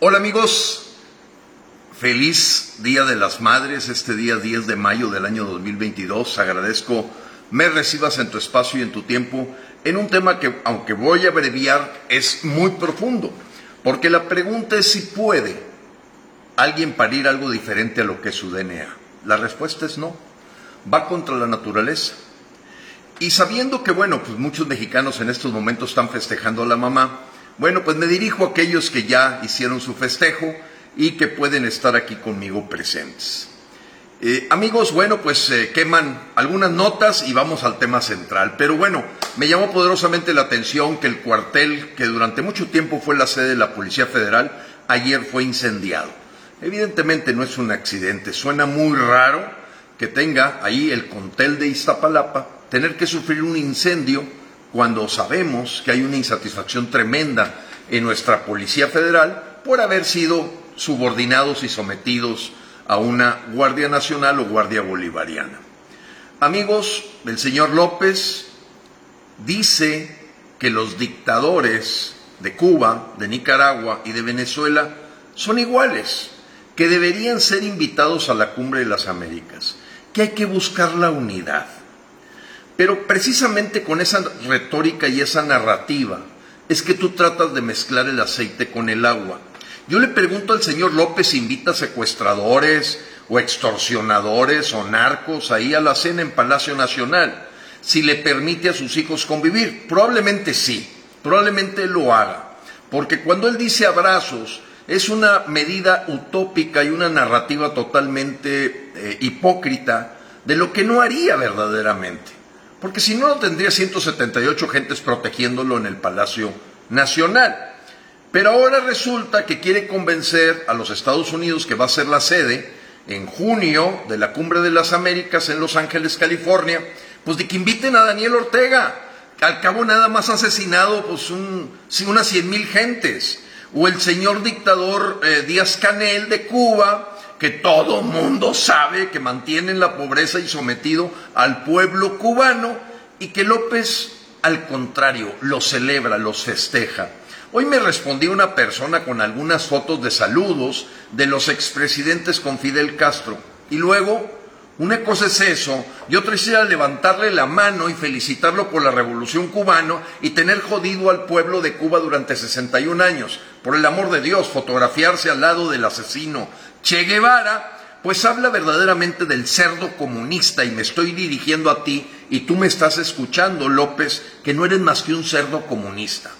Hola amigos, feliz Día de las Madres, este día 10 de mayo del año 2022. Agradezco me recibas en tu espacio y en tu tiempo en un tema que, aunque voy a abreviar, es muy profundo. Porque la pregunta es si puede alguien parir algo diferente a lo que es su DNA. La respuesta es no. Va contra la naturaleza. Y sabiendo que, bueno, pues muchos mexicanos en estos momentos están festejando a la mamá, bueno, pues me dirijo a aquellos que ya hicieron su festejo y que pueden estar aquí conmigo presentes. Eh, amigos, bueno, pues eh, queman algunas notas y vamos al tema central. Pero bueno, me llamó poderosamente la atención que el cuartel, que durante mucho tiempo fue la sede de la Policía Federal, ayer fue incendiado. Evidentemente no es un accidente, suena muy raro que tenga ahí el contel de Iztapalapa tener que sufrir un incendio cuando sabemos que hay una insatisfacción tremenda en nuestra Policía Federal por haber sido subordinados y sometidos a una Guardia Nacional o Guardia Bolivariana. Amigos, el señor López dice que los dictadores de Cuba, de Nicaragua y de Venezuela son iguales, que deberían ser invitados a la cumbre de las Américas, que hay que buscar la unidad. Pero precisamente con esa retórica y esa narrativa es que tú tratas de mezclar el aceite con el agua. Yo le pregunto al señor López, ¿invita secuestradores o extorsionadores o narcos ahí a la cena en Palacio Nacional? Si le permite a sus hijos convivir. Probablemente sí, probablemente lo haga. Porque cuando él dice abrazos, es una medida utópica y una narrativa totalmente eh, hipócrita de lo que no haría verdaderamente porque si no, tendría 178 gentes protegiéndolo en el Palacio Nacional. Pero ahora resulta que quiere convencer a los Estados Unidos, que va a ser la sede en junio de la Cumbre de las Américas en Los Ángeles, California, pues de que inviten a Daniel Ortega. Al cabo nada más asesinado pues un, unas 100 mil gentes. O el señor dictador eh, Díaz Canel de Cuba, que todo mundo sabe que mantienen la pobreza y sometido al pueblo cubano y que López, al contrario, lo celebra, los festeja. Hoy me respondió una persona con algunas fotos de saludos de los expresidentes con Fidel Castro y luego una cosa es eso, y otra es levantarle la mano y felicitarlo por la revolución cubana y tener jodido al pueblo de Cuba durante 61 años. Por el amor de Dios, fotografiarse al lado del asesino Che Guevara, pues habla verdaderamente del cerdo comunista y me estoy dirigiendo a ti y tú me estás escuchando, López, que no eres más que un cerdo comunista.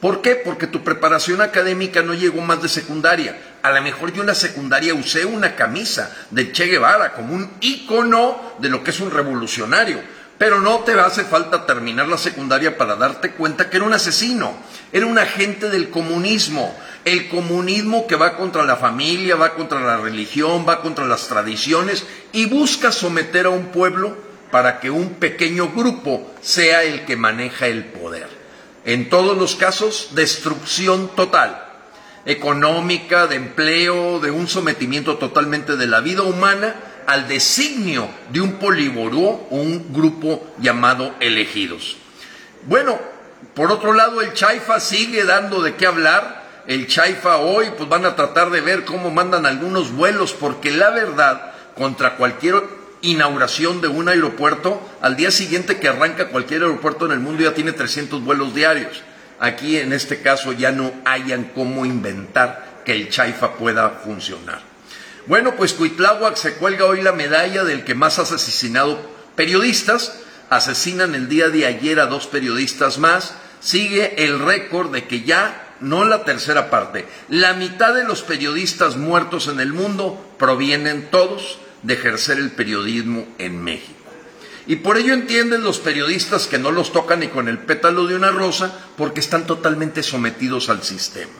¿Por qué? Porque tu preparación académica no llegó más de secundaria. A lo mejor yo en la secundaria usé una camisa de Che Guevara como un ícono de lo que es un revolucionario. Pero no te hace falta terminar la secundaria para darte cuenta que era un asesino, era un agente del comunismo. El comunismo que va contra la familia, va contra la religión, va contra las tradiciones y busca someter a un pueblo para que un pequeño grupo sea el que maneja el poder. En todos los casos, destrucción total, económica, de empleo, de un sometimiento totalmente de la vida humana al designio de un poliboró o un grupo llamado elegidos. Bueno, por otro lado, el Chaifa sigue dando de qué hablar. El Chaifa hoy, pues van a tratar de ver cómo mandan algunos vuelos, porque la verdad, contra cualquier inauguración de un aeropuerto, al día siguiente que arranca cualquier aeropuerto en el mundo ya tiene 300 vuelos diarios. Aquí en este caso ya no hayan cómo inventar que el Chaifa pueda funcionar. Bueno, pues Cuitláhuac se cuelga hoy la medalla del que más ha asesinado periodistas. Asesinan el día de ayer a dos periodistas más. Sigue el récord de que ya, no la tercera parte, la mitad de los periodistas muertos en el mundo provienen todos de ejercer el periodismo en México. Y por ello entienden los periodistas que no los tocan ni con el pétalo de una rosa porque están totalmente sometidos al sistema.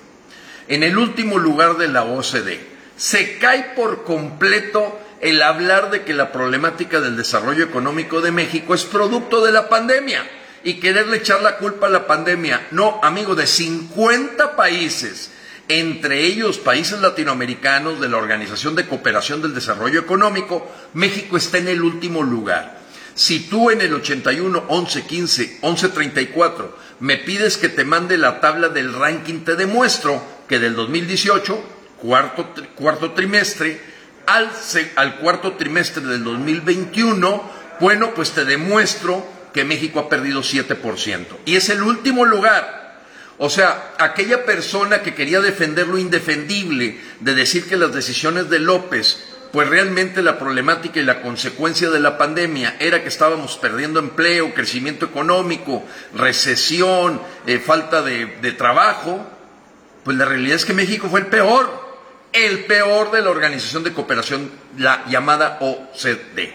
En el último lugar de la OCDE, se cae por completo el hablar de que la problemática del desarrollo económico de México es producto de la pandemia y quererle echar la culpa a la pandemia. No, amigo, de 50 países entre ellos países latinoamericanos de la Organización de Cooperación del Desarrollo Económico, México está en el último lugar. Si tú en el 81, 11, 15, 11, 34 me pides que te mande la tabla del ranking, te demuestro que del 2018, cuarto, cuarto trimestre, al, al cuarto trimestre del 2021, bueno, pues te demuestro que México ha perdido 7%. Y es el último lugar. O sea, aquella persona que quería defender lo indefendible, de decir que las decisiones de López pues realmente la problemática y la consecuencia de la pandemia era que estábamos perdiendo empleo, crecimiento económico, recesión, eh, falta de, de trabajo, pues la realidad es que México fue el peor, el peor de la Organización de Cooperación, la llamada OCDE.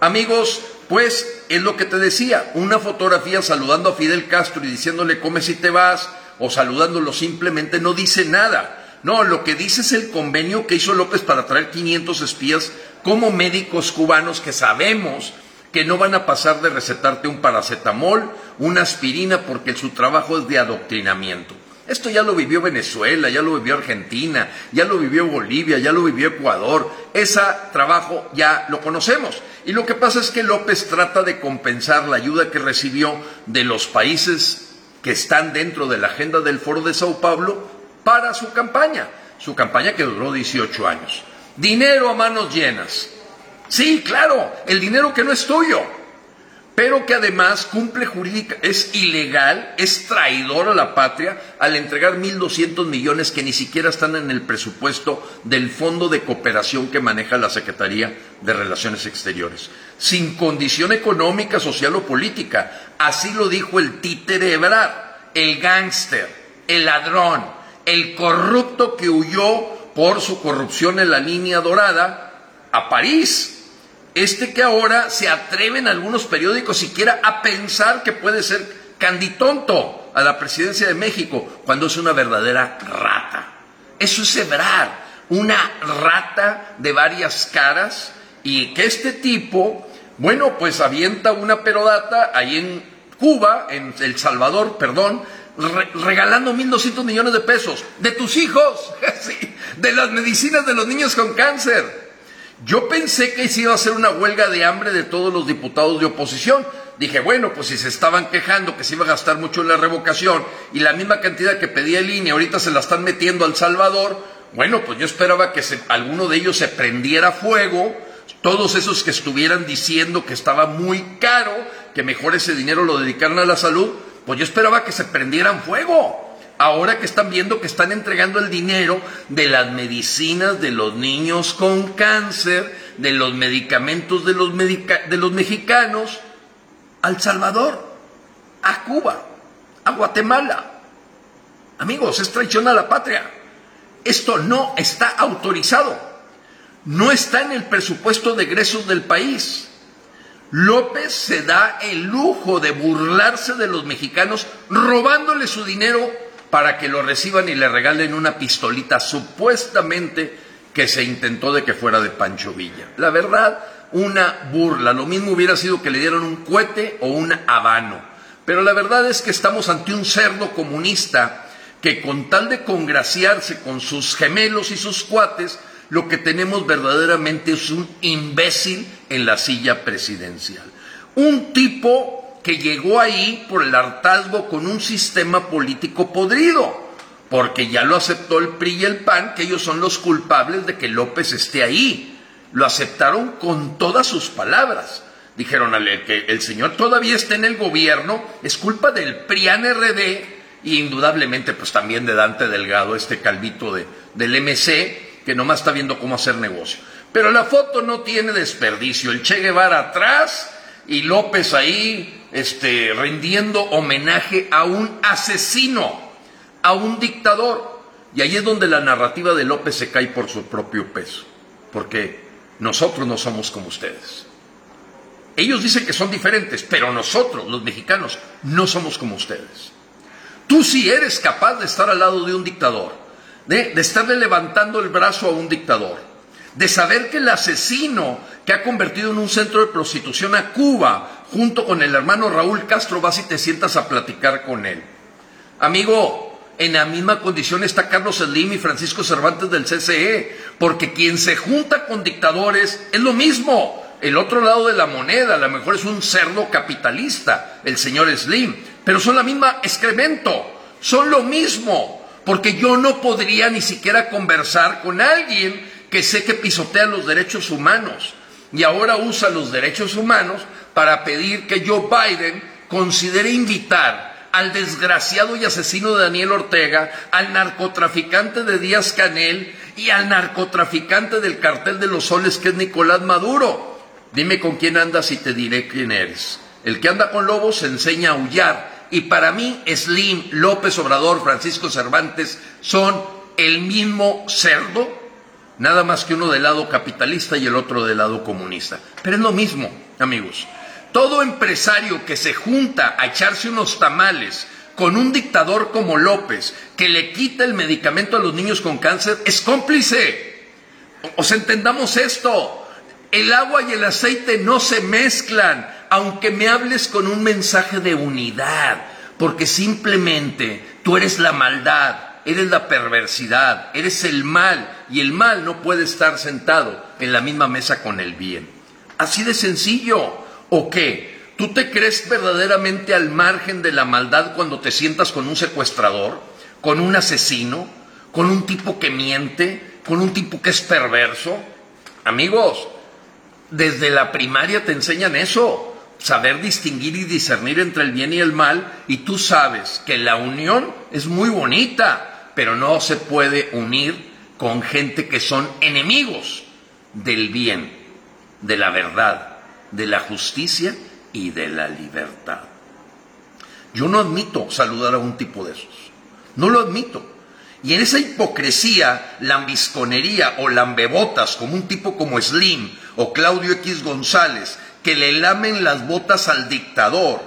Amigos, pues es lo que te decía, una fotografía saludando a Fidel Castro y diciéndole come si te vas, o saludándolo simplemente no dice nada. No, lo que dice es el convenio que hizo López para traer 500 espías como médicos cubanos que sabemos que no van a pasar de recetarte un paracetamol, una aspirina, porque su trabajo es de adoctrinamiento. Esto ya lo vivió Venezuela, ya lo vivió Argentina, ya lo vivió Bolivia, ya lo vivió Ecuador. Ese trabajo ya lo conocemos. Y lo que pasa es que López trata de compensar la ayuda que recibió de los países que están dentro de la agenda del Foro de Sao Paulo para su campaña, su campaña que duró 18 años. Dinero a manos llenas. Sí, claro, el dinero que no es tuyo, pero que además cumple jurídica, es ilegal, es traidor a la patria al entregar 1.200 millones que ni siquiera están en el presupuesto del Fondo de Cooperación que maneja la Secretaría de Relaciones Exteriores, sin condición económica, social o política. Así lo dijo el títere Ebrard, el gángster, el ladrón, el corrupto que huyó por su corrupción en la línea dorada a París. Este que ahora se atreve en algunos periódicos siquiera a pensar que puede ser canditonto a la presidencia de México cuando es una verdadera rata. Eso es hebrar, una rata de varias caras y que este tipo, bueno, pues avienta una perodata ahí en Cuba, en El Salvador, perdón, regalando 1.200 millones de pesos de tus hijos, de las medicinas de los niños con cáncer. Yo pensé que se iba a hacer una huelga de hambre de todos los diputados de oposición. Dije, bueno, pues si se estaban quejando que se iba a gastar mucho en la revocación y la misma cantidad que pedía el INE ahorita se la están metiendo al Salvador, bueno, pues yo esperaba que alguno de ellos se prendiera fuego, todos esos que estuvieran diciendo que estaba muy caro, que mejor ese dinero lo dedicaran a la salud, pues yo esperaba que se prendieran fuego. Ahora que están viendo que están entregando el dinero de las medicinas de los niños con cáncer, de los medicamentos de los, de los mexicanos, al Salvador, a Cuba, a Guatemala. Amigos, es traición a la patria. Esto no está autorizado. No está en el presupuesto de egresos del país. López se da el lujo de burlarse de los mexicanos robándole su dinero para que lo reciban y le regalen una pistolita supuestamente que se intentó de que fuera de Pancho Villa. La verdad, una burla. Lo mismo hubiera sido que le dieran un cohete o un habano. Pero la verdad es que estamos ante un cerdo comunista que con tal de congraciarse con sus gemelos y sus cuates, lo que tenemos verdaderamente es un imbécil en la silla presidencial. Un tipo que llegó ahí por el hartazgo con un sistema político podrido, porque ya lo aceptó el PRI y el PAN, que ellos son los culpables de que López esté ahí. Lo aceptaron con todas sus palabras. Dijeron que el señor todavía esté en el gobierno, es culpa del PRIAN RD e indudablemente pues también de Dante Delgado, este calvito de, del MC, que nomás está viendo cómo hacer negocio. Pero la foto no tiene desperdicio. El Che Guevara atrás y López ahí este, rindiendo homenaje a un asesino, a un dictador. Y ahí es donde la narrativa de López se cae por su propio peso. Porque nosotros no somos como ustedes. Ellos dicen que son diferentes, pero nosotros, los mexicanos, no somos como ustedes. Tú sí eres capaz de estar al lado de un dictador de, estarle levantando el brazo a un dictador, de saber que el asesino que ha convertido en un centro de prostitución a Cuba, junto con el hermano Raúl Castro, vas y te sientas a platicar con él. Amigo, en la misma condición está Carlos Slim y Francisco Cervantes del CCE, porque quien se junta con dictadores es lo mismo. El otro lado de la moneda, a lo mejor es un cerdo capitalista, el señor Slim, pero son la misma excremento, son lo mismo porque yo no podría ni siquiera conversar con alguien que sé que pisotea los derechos humanos y ahora usa los derechos humanos para pedir que Joe Biden considere invitar al desgraciado y asesino de Daniel Ortega, al narcotraficante de Díaz Canel y al narcotraficante del cartel de los soles que es Nicolás Maduro. Dime con quién andas y te diré quién eres. El que anda con lobos se enseña a aullar y para mí Slim, López Obrador, Francisco Cervantes son el mismo cerdo, nada más que uno del lado capitalista y el otro del lado comunista. Pero es lo mismo, amigos. Todo empresario que se junta a echarse unos tamales con un dictador como López, que le quita el medicamento a los niños con cáncer, es cómplice. Os entendamos esto. El agua y el aceite no se mezclan aunque me hables con un mensaje de unidad, porque simplemente tú eres la maldad, eres la perversidad, eres el mal, y el mal no puede estar sentado en la misma mesa con el bien. Así de sencillo. ¿O qué? ¿Tú te crees verdaderamente al margen de la maldad cuando te sientas con un secuestrador, con un asesino, con un tipo que miente, con un tipo que es perverso? Amigos, desde la primaria te enseñan eso saber distinguir y discernir entre el bien y el mal, y tú sabes que la unión es muy bonita, pero no se puede unir con gente que son enemigos del bien, de la verdad, de la justicia y de la libertad. Yo no admito saludar a un tipo de esos, no lo admito. Y en esa hipocresía, lambisconería o lambebotas, como un tipo como Slim o Claudio X González, que le lamen las botas al dictador,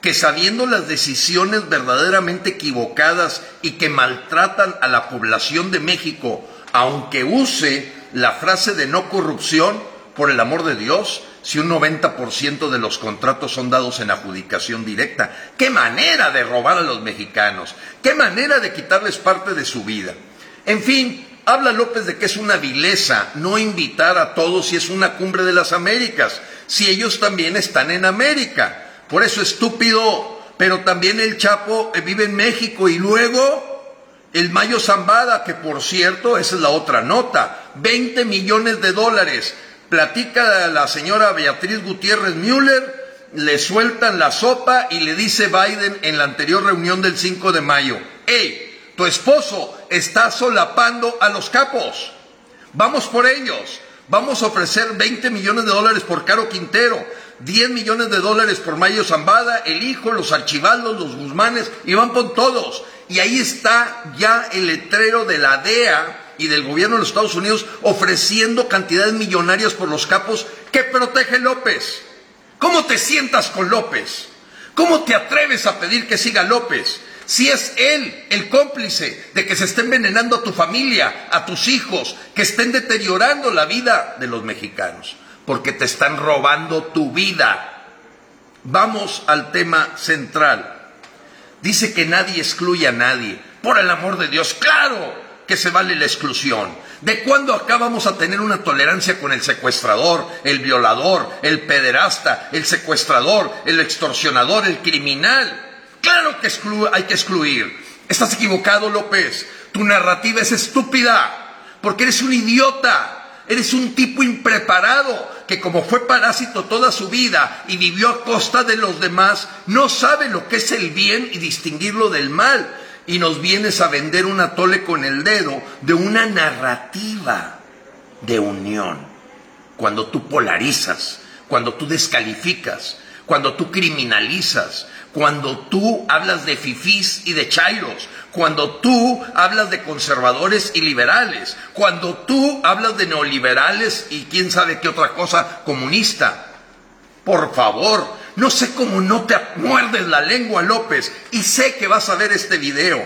que sabiendo las decisiones verdaderamente equivocadas y que maltratan a la población de México, aunque use la frase de no corrupción, por el amor de Dios, si un 90% de los contratos son dados en adjudicación directa. ¡Qué manera de robar a los mexicanos! ¡Qué manera de quitarles parte de su vida! En fin, habla López de que es una vileza no invitar a todos si es una cumbre de las Américas si ellos también están en América. Por eso estúpido, pero también el Chapo eh, vive en México y luego el Mayo Zambada, que por cierto, esa es la otra nota, 20 millones de dólares. Platica la señora Beatriz Gutiérrez Müller, le sueltan la sopa y le dice Biden en la anterior reunión del 5 de mayo, hey, tu esposo está solapando a los capos, vamos por ellos. Vamos a ofrecer 20 millones de dólares por Caro Quintero, 10 millones de dólares por Mayo Zambada, el hijo, los archivaldos, los Guzmanes, y van con todos. Y ahí está ya el letrero de la DEA y del gobierno de los Estados Unidos ofreciendo cantidades millonarias por los capos que protege López. ¿Cómo te sientas con López? ¿Cómo te atreves a pedir que siga López? Si es él el cómplice de que se esté envenenando a tu familia, a tus hijos, que estén deteriorando la vida de los mexicanos, porque te están robando tu vida. Vamos al tema central. Dice que nadie excluye a nadie. Por el amor de Dios, claro que se vale la exclusión. ¿De cuándo acá vamos a tener una tolerancia con el secuestrador, el violador, el pederasta, el secuestrador, el extorsionador, el criminal? Claro que hay que excluir. Estás equivocado, López. Tu narrativa es estúpida, porque eres un idiota. Eres un tipo impreparado que como fue parásito toda su vida y vivió a costa de los demás, no sabe lo que es el bien y distinguirlo del mal. Y nos vienes a vender un atole con el dedo de una narrativa de unión. Cuando tú polarizas, cuando tú descalificas, cuando tú criminalizas, cuando tú hablas de fifís y de chairos, cuando tú hablas de conservadores y liberales, cuando tú hablas de neoliberales y quién sabe qué otra cosa comunista. Por favor, no sé cómo no te muerdes la lengua, López, y sé que vas a ver este video.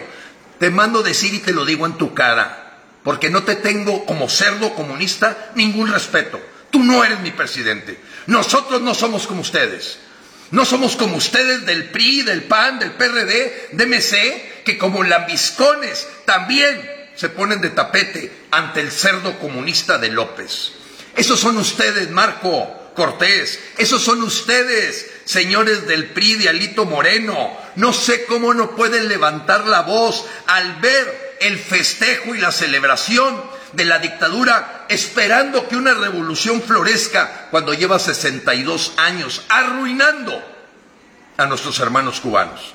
Te mando decir y te lo digo en tu cara, porque no te tengo como cerdo comunista ningún respeto. Tú no eres mi presidente. Nosotros no somos como ustedes. No somos como ustedes del PRI, del PAN, del PRD, de MC, que como lambiscones también se ponen de tapete ante el cerdo comunista de López. Esos son ustedes, Marco Cortés. Esos son ustedes, señores del PRI de Alito Moreno. No sé cómo no pueden levantar la voz al ver el festejo y la celebración de la dictadura esperando que una revolución florezca cuando lleva 62 años arruinando a nuestros hermanos cubanos.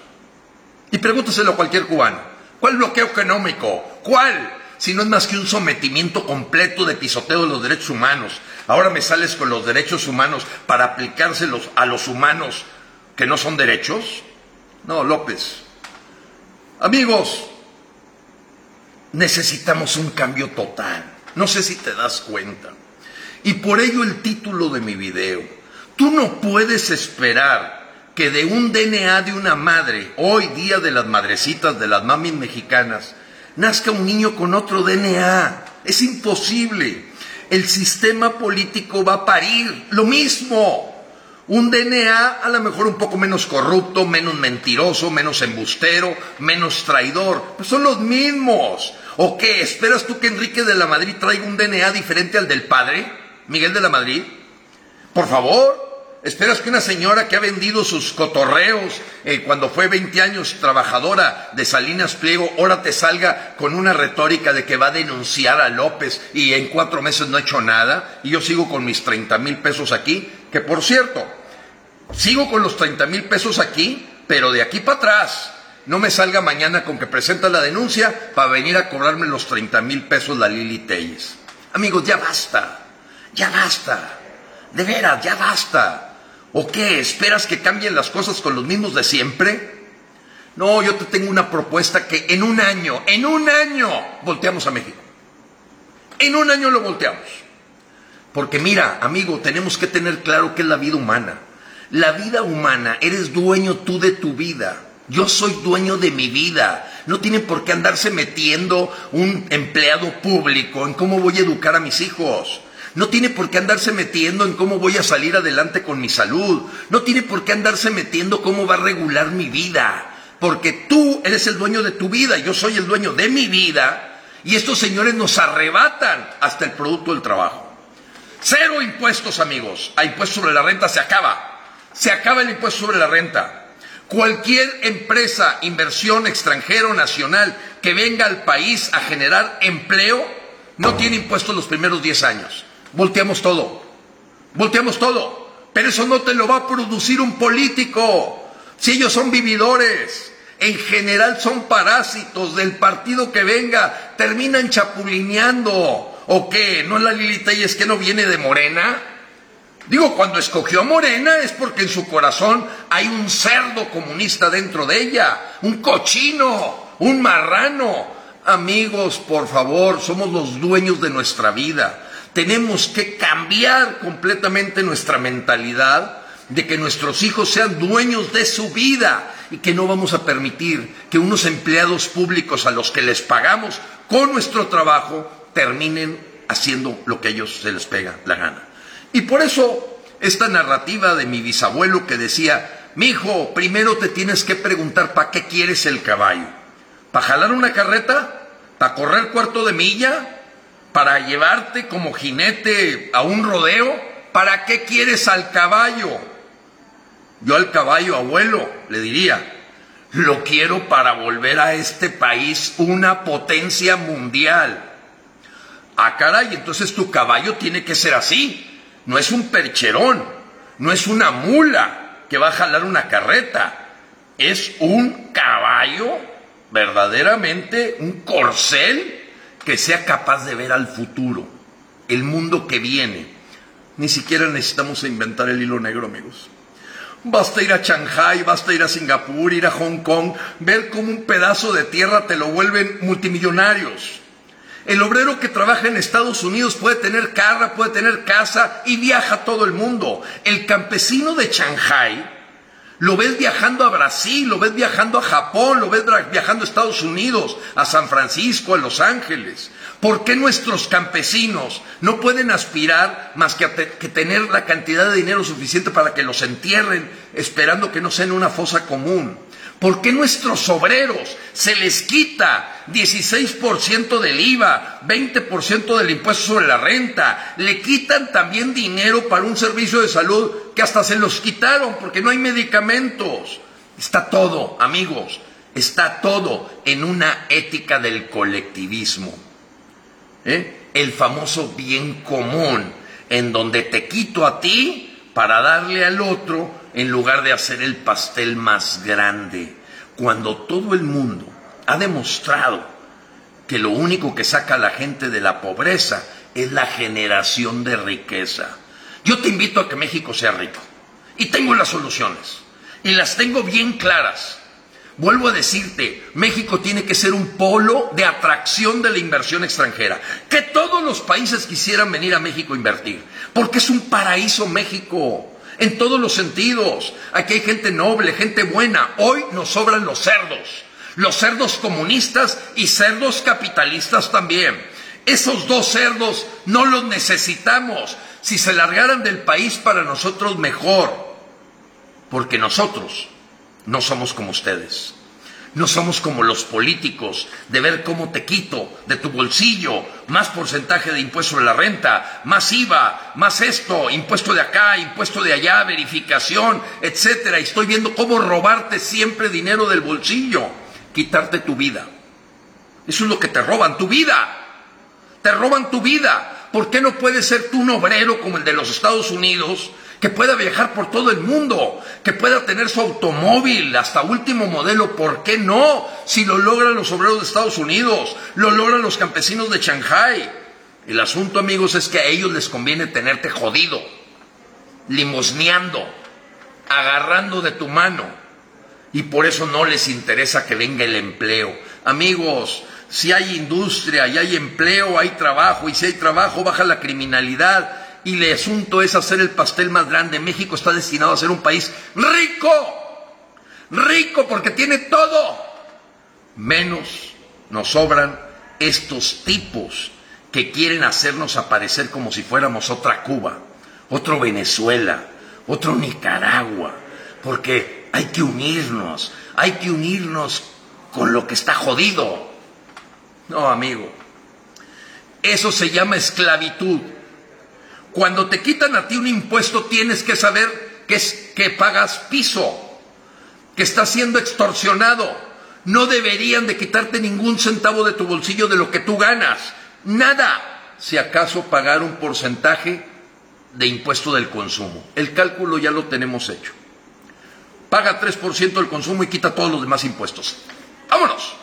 Y pregúntaselo a cualquier cubano, ¿cuál bloqueo económico? ¿Cuál? Si no es más que un sometimiento completo de pisoteo de los derechos humanos. Ahora me sales con los derechos humanos para aplicárselos a los humanos que no son derechos. No, López. Amigos, necesitamos un cambio total. No sé si te das cuenta. Y por ello el título de mi video. Tú no puedes esperar que de un DNA de una madre, hoy día de las madrecitas, de las mamis mexicanas, nazca un niño con otro DNA. Es imposible. El sistema político va a parir lo mismo. Un DNA a lo mejor un poco menos corrupto, menos mentiroso, menos embustero, menos traidor. Son los mismos. ¿O qué? ¿Esperas tú que Enrique de la Madrid traiga un DNA diferente al del padre? Miguel de la Madrid. Por favor. ¿Esperas que una señora que ha vendido sus cotorreos eh, cuando fue 20 años trabajadora de Salinas Pliego, ahora te salga con una retórica de que va a denunciar a López y en cuatro meses no ha hecho nada y yo sigo con mis 30 mil pesos aquí? Que por cierto, sigo con los 30 mil pesos aquí, pero de aquí para atrás no me salga mañana con que presenta la denuncia para venir a cobrarme los 30 mil pesos la Lili Telles. Amigos, ya basta, ya basta, de veras, ya basta. ¿O qué? ¿Esperas que cambien las cosas con los mismos de siempre? No, yo te tengo una propuesta que en un año, en un año, volteamos a México. En un año lo volteamos. Porque mira, amigo, tenemos que tener claro qué es la vida humana. La vida humana, eres dueño tú de tu vida. Yo soy dueño de mi vida. No tiene por qué andarse metiendo un empleado público en cómo voy a educar a mis hijos. No tiene por qué andarse metiendo en cómo voy a salir adelante con mi salud. No tiene por qué andarse metiendo cómo va a regular mi vida. Porque tú eres el dueño de tu vida, yo soy el dueño de mi vida. Y estos señores nos arrebatan hasta el producto del trabajo. Cero impuestos, amigos. A impuesto sobre la renta se acaba. Se acaba el impuesto sobre la renta. Cualquier empresa, inversión extranjero nacional que venga al país a generar empleo, no tiene impuestos los primeros 10 años volteamos todo. Volteamos todo. Pero eso no te lo va a producir un político. Si ellos son vividores, en general son parásitos del partido que venga, terminan chapulineando. ¿O qué? ¿No es la Lili es que no viene de Morena? Digo, cuando escogió a Morena es porque en su corazón hay un cerdo comunista dentro de ella, un cochino, un marrano. Amigos, por favor, somos los dueños de nuestra vida. Tenemos que cambiar completamente nuestra mentalidad de que nuestros hijos sean dueños de su vida y que no vamos a permitir que unos empleados públicos a los que les pagamos con nuestro trabajo terminen haciendo lo que a ellos se les pega la gana. Y por eso esta narrativa de mi bisabuelo que decía, mi hijo, primero te tienes que preguntar para qué quieres el caballo. ¿Para jalar una carreta? ¿Para correr cuarto de milla? Para llevarte como jinete a un rodeo? ¿Para qué quieres al caballo? Yo al caballo, abuelo, le diría, lo quiero para volver a este país una potencia mundial. Ah, caray, entonces tu caballo tiene que ser así. No es un percherón, no es una mula que va a jalar una carreta. Es un caballo, verdaderamente un corcel que sea capaz de ver al futuro, el mundo que viene. Ni siquiera necesitamos inventar el hilo negro, amigos. Basta ir a Shanghai, basta ir a Singapur, ir a Hong Kong, ver cómo un pedazo de tierra te lo vuelven multimillonarios. El obrero que trabaja en Estados Unidos puede tener carra, puede tener casa y viaja todo el mundo. El campesino de Shanghai lo ves viajando a Brasil, lo ves viajando a Japón, lo ves viajando a Estados Unidos, a San Francisco, a Los Ángeles. ¿Por qué nuestros campesinos no pueden aspirar más que a que tener la cantidad de dinero suficiente para que los entierren esperando que no sea en una fosa común? ¿Por qué nuestros obreros se les quita 16% del IVA, 20% del impuesto sobre la renta? Le quitan también dinero para un servicio de salud que hasta se los quitaron porque no hay medicamentos. Está todo, amigos. Está todo en una ética del colectivismo. ¿eh? El famoso bien común, en donde te quito a ti para darle al otro en lugar de hacer el pastel más grande. Cuando todo el mundo ha demostrado que lo único que saca a la gente de la pobreza es la generación de riqueza. Yo te invito a que México sea rico. Y tengo las soluciones. Y las tengo bien claras. Vuelvo a decirte, México tiene que ser un polo de atracción de la inversión extranjera. Que todos los países quisieran venir a México a invertir. Porque es un paraíso México. En todos los sentidos. Aquí hay gente noble, gente buena. Hoy nos sobran los cerdos. Los cerdos comunistas y cerdos capitalistas también. Esos dos cerdos no los necesitamos. Si se largaran del país para nosotros mejor, porque nosotros no somos como ustedes. No somos como los políticos de ver cómo te quito de tu bolsillo más porcentaje de impuesto de la renta, más IVA, más esto, impuesto de acá, impuesto de allá, verificación, etcétera. Y estoy viendo cómo robarte siempre dinero del bolsillo, quitarte tu vida. Eso es lo que te roban, tu vida. Te roban tu vida. ¿Por qué no puedes ser tú un obrero como el de los Estados Unidos, que pueda viajar por todo el mundo, que pueda tener su automóvil hasta último modelo? ¿Por qué no? Si lo logran los obreros de Estados Unidos, lo logran los campesinos de Shanghai. El asunto, amigos, es que a ellos les conviene tenerte jodido, limosneando, agarrando de tu mano. Y por eso no les interesa que venga el empleo. Amigos, si hay industria y hay empleo, hay trabajo, y si hay trabajo, baja la criminalidad. Y el asunto es hacer el pastel más grande. México está destinado a ser un país rico, rico porque tiene todo. Menos nos sobran estos tipos que quieren hacernos aparecer como si fuéramos otra Cuba, otro Venezuela, otro Nicaragua, porque hay que unirnos, hay que unirnos con lo que está jodido. No, amigo. Eso se llama esclavitud. Cuando te quitan a ti un impuesto tienes que saber que, es, que pagas piso, que estás siendo extorsionado. No deberían de quitarte ningún centavo de tu bolsillo de lo que tú ganas. Nada. Si acaso pagar un porcentaje de impuesto del consumo. El cálculo ya lo tenemos hecho. Paga 3% del consumo y quita todos los demás impuestos. Vámonos.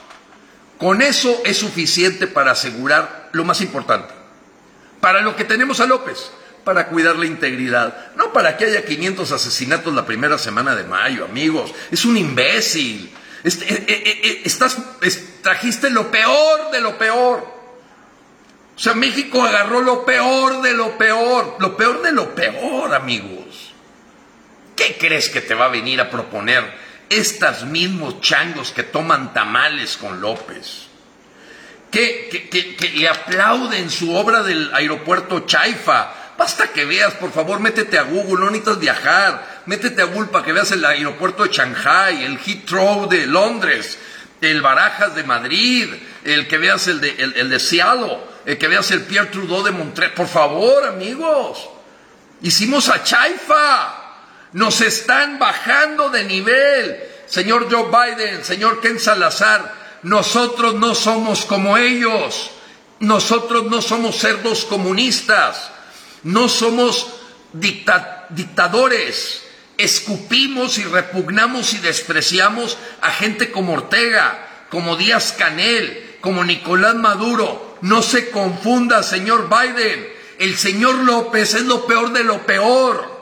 Con eso es suficiente para asegurar lo más importante. Para lo que tenemos a López, para cuidar la integridad. No para que haya 500 asesinatos la primera semana de mayo, amigos. Es un imbécil. Este, eh, eh, eh, estás, trajiste lo peor de lo peor. O sea, México agarró lo peor de lo peor. Lo peor de lo peor, amigos. ¿Qué crees que te va a venir a proponer estos mismos changos que toman tamales con López, que, que, le aplauden su obra del aeropuerto Chaifa. Basta que veas, por favor, métete a Google, no necesitas viajar. Métete a Google para que veas el aeropuerto de Shanghai, el Heathrow de Londres, el Barajas de Madrid, el que veas el de, el, de Seattle, el que veas el Pierre Trudeau de Montreal. Por favor, amigos, hicimos a Chaifa. Nos están bajando de nivel. Señor Joe Biden, señor Ken Salazar, nosotros no somos como ellos. Nosotros no somos cerdos comunistas. No somos dictadores. Escupimos y repugnamos y despreciamos a gente como Ortega, como Díaz Canel, como Nicolás Maduro. No se confunda, señor Biden. El señor López es lo peor de lo peor.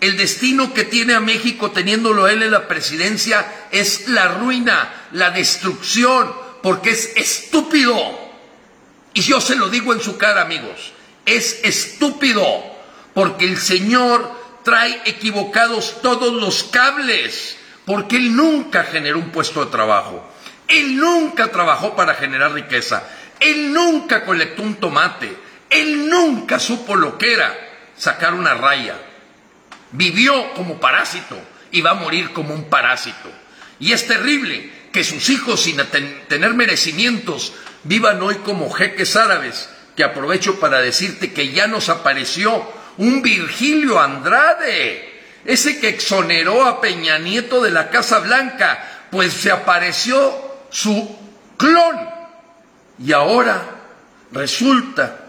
El destino que tiene a México teniéndolo él en la presidencia es la ruina, la destrucción, porque es estúpido. Y yo se lo digo en su cara, amigos, es estúpido, porque el Señor trae equivocados todos los cables, porque Él nunca generó un puesto de trabajo, Él nunca trabajó para generar riqueza, Él nunca colectó un tomate, Él nunca supo lo que era sacar una raya. Vivió como parásito y va a morir como un parásito. Y es terrible que sus hijos, sin tener merecimientos, vivan hoy como jeques árabes, que aprovecho para decirte que ya nos apareció un Virgilio Andrade, ese que exoneró a Peña Nieto de la Casa Blanca pues se apareció su clon. Y ahora resulta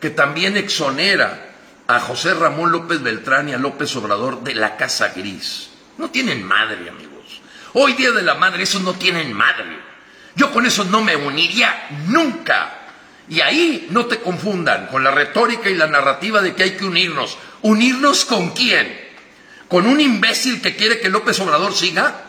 que también exonera a José Ramón López Beltrán y a López Obrador de la Casa Gris. No tienen madre, amigos. Hoy Día de la Madre, esos no tienen madre. Yo con eso no me uniría nunca. Y ahí no te confundan con la retórica y la narrativa de que hay que unirnos. ¿Unirnos con quién? ¿Con un imbécil que quiere que López Obrador siga?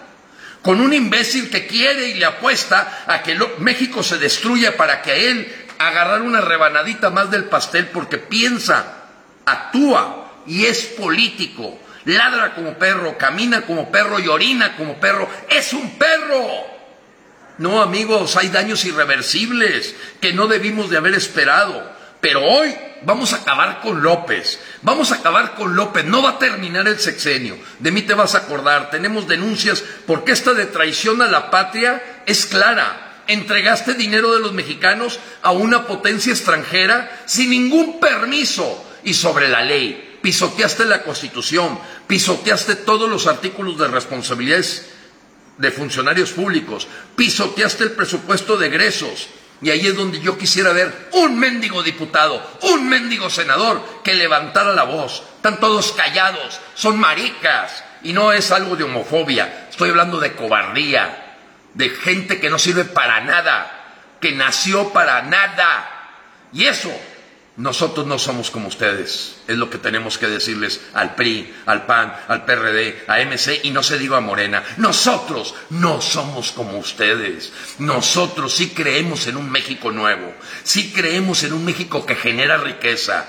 ¿Con un imbécil que quiere y le apuesta a que México se destruya para que él agarrar una rebanadita más del pastel porque piensa, actúa y es político? Ladra como perro, camina como perro y orina como perro. Es un perro. No, amigos, hay daños irreversibles que no debimos de haber esperado. Pero hoy vamos a acabar con López. Vamos a acabar con López. No va a terminar el sexenio. De mí te vas a acordar. Tenemos denuncias porque esta de traición a la patria es clara. Entregaste dinero de los mexicanos a una potencia extranjera sin ningún permiso y sobre la ley. Pisoteaste la constitución, pisoteaste todos los artículos de responsabilidades de funcionarios públicos, pisoteaste el presupuesto de egresos. Y ahí es donde yo quisiera ver un mendigo diputado, un mendigo senador que levantara la voz. Están todos callados, son maricas. Y no es algo de homofobia, estoy hablando de cobardía, de gente que no sirve para nada, que nació para nada. Y eso nosotros no somos como ustedes, es lo que tenemos que decirles al PRI, al PAN, al PRD, a MC y no se digo a Morena. Nosotros no somos como ustedes. Nosotros sí creemos en un México nuevo, sí creemos en un México que genera riqueza,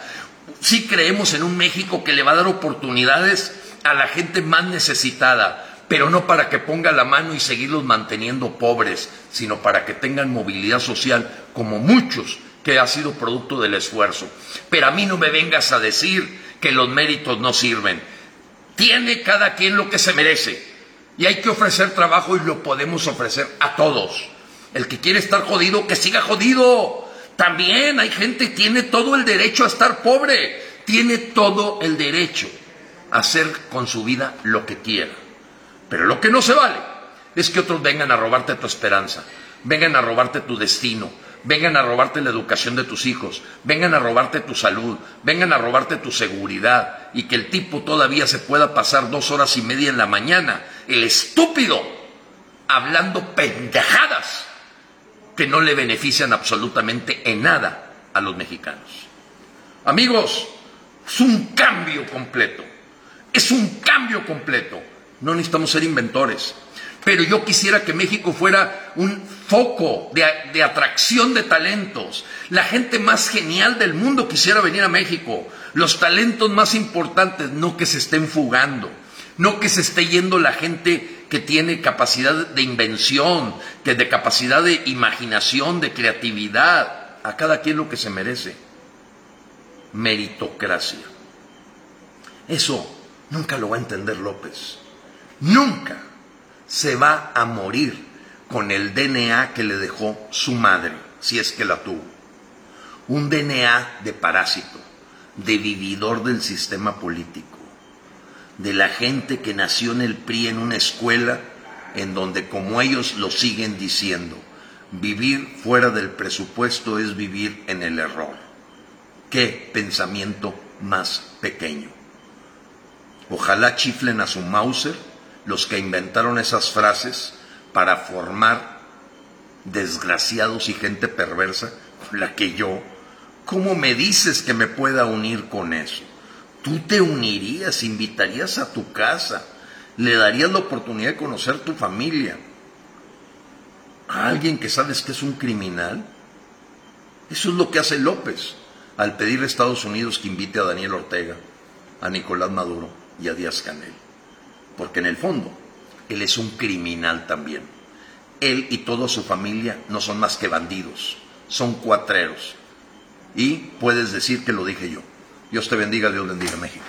sí creemos en un México que le va a dar oportunidades a la gente más necesitada, pero no para que ponga la mano y seguirlos manteniendo pobres, sino para que tengan movilidad social como muchos que ha sido producto del esfuerzo. Pero a mí no me vengas a decir que los méritos no sirven. Tiene cada quien lo que se merece. Y hay que ofrecer trabajo y lo podemos ofrecer a todos. El que quiere estar jodido, que siga jodido. También hay gente que tiene todo el derecho a estar pobre. Tiene todo el derecho a hacer con su vida lo que quiera. Pero lo que no se vale es que otros vengan a robarte tu esperanza, vengan a robarte tu destino, vengan a robarte la educación de tus hijos, vengan a robarte tu salud, vengan a robarte tu seguridad y que el tipo todavía se pueda pasar dos horas y media en la mañana, el estúpido, hablando pendejadas que no le benefician absolutamente en nada a los mexicanos. Amigos, es un cambio completo, es un cambio completo. No necesitamos ser inventores, pero yo quisiera que México fuera un foco de, atracción de talentos. La gente más genial del mundo quisiera venir a México. Los talentos más importantes, no que se estén fugando, no que se esté yendo la gente que tiene capacidad de invención, que de capacidad de imaginación, de creatividad. A cada quien lo que se merece. Meritocracia. Eso nunca lo va a entender López. Nunca se va a morir con el DNA que le dejó su madre, si es que la tuvo. Un DNA de parásito, de vividor del sistema político, de la gente que nació en el PRI en una escuela en donde, como ellos lo siguen diciendo, vivir fuera del presupuesto es vivir en el error. Qué pensamiento más pequeño. Ojalá chiflen a su Mauser los que inventaron esas frases para formar desgraciados y gente perversa, la que yo, ¿cómo me dices que me pueda unir con eso? Tú te unirías, invitarías a tu casa, le darías la oportunidad de conocer tu familia. ¿A alguien que sabes que es un criminal? Eso es lo que hace López al pedirle a Estados Unidos que invite a Daniel Ortega, a Nicolás Maduro y a Díaz Canel porque en el fondo él es un criminal también. Él y toda su familia no son más que bandidos, son cuatreros. Y puedes decir que lo dije yo. Dios te bendiga, Dios bendiga México.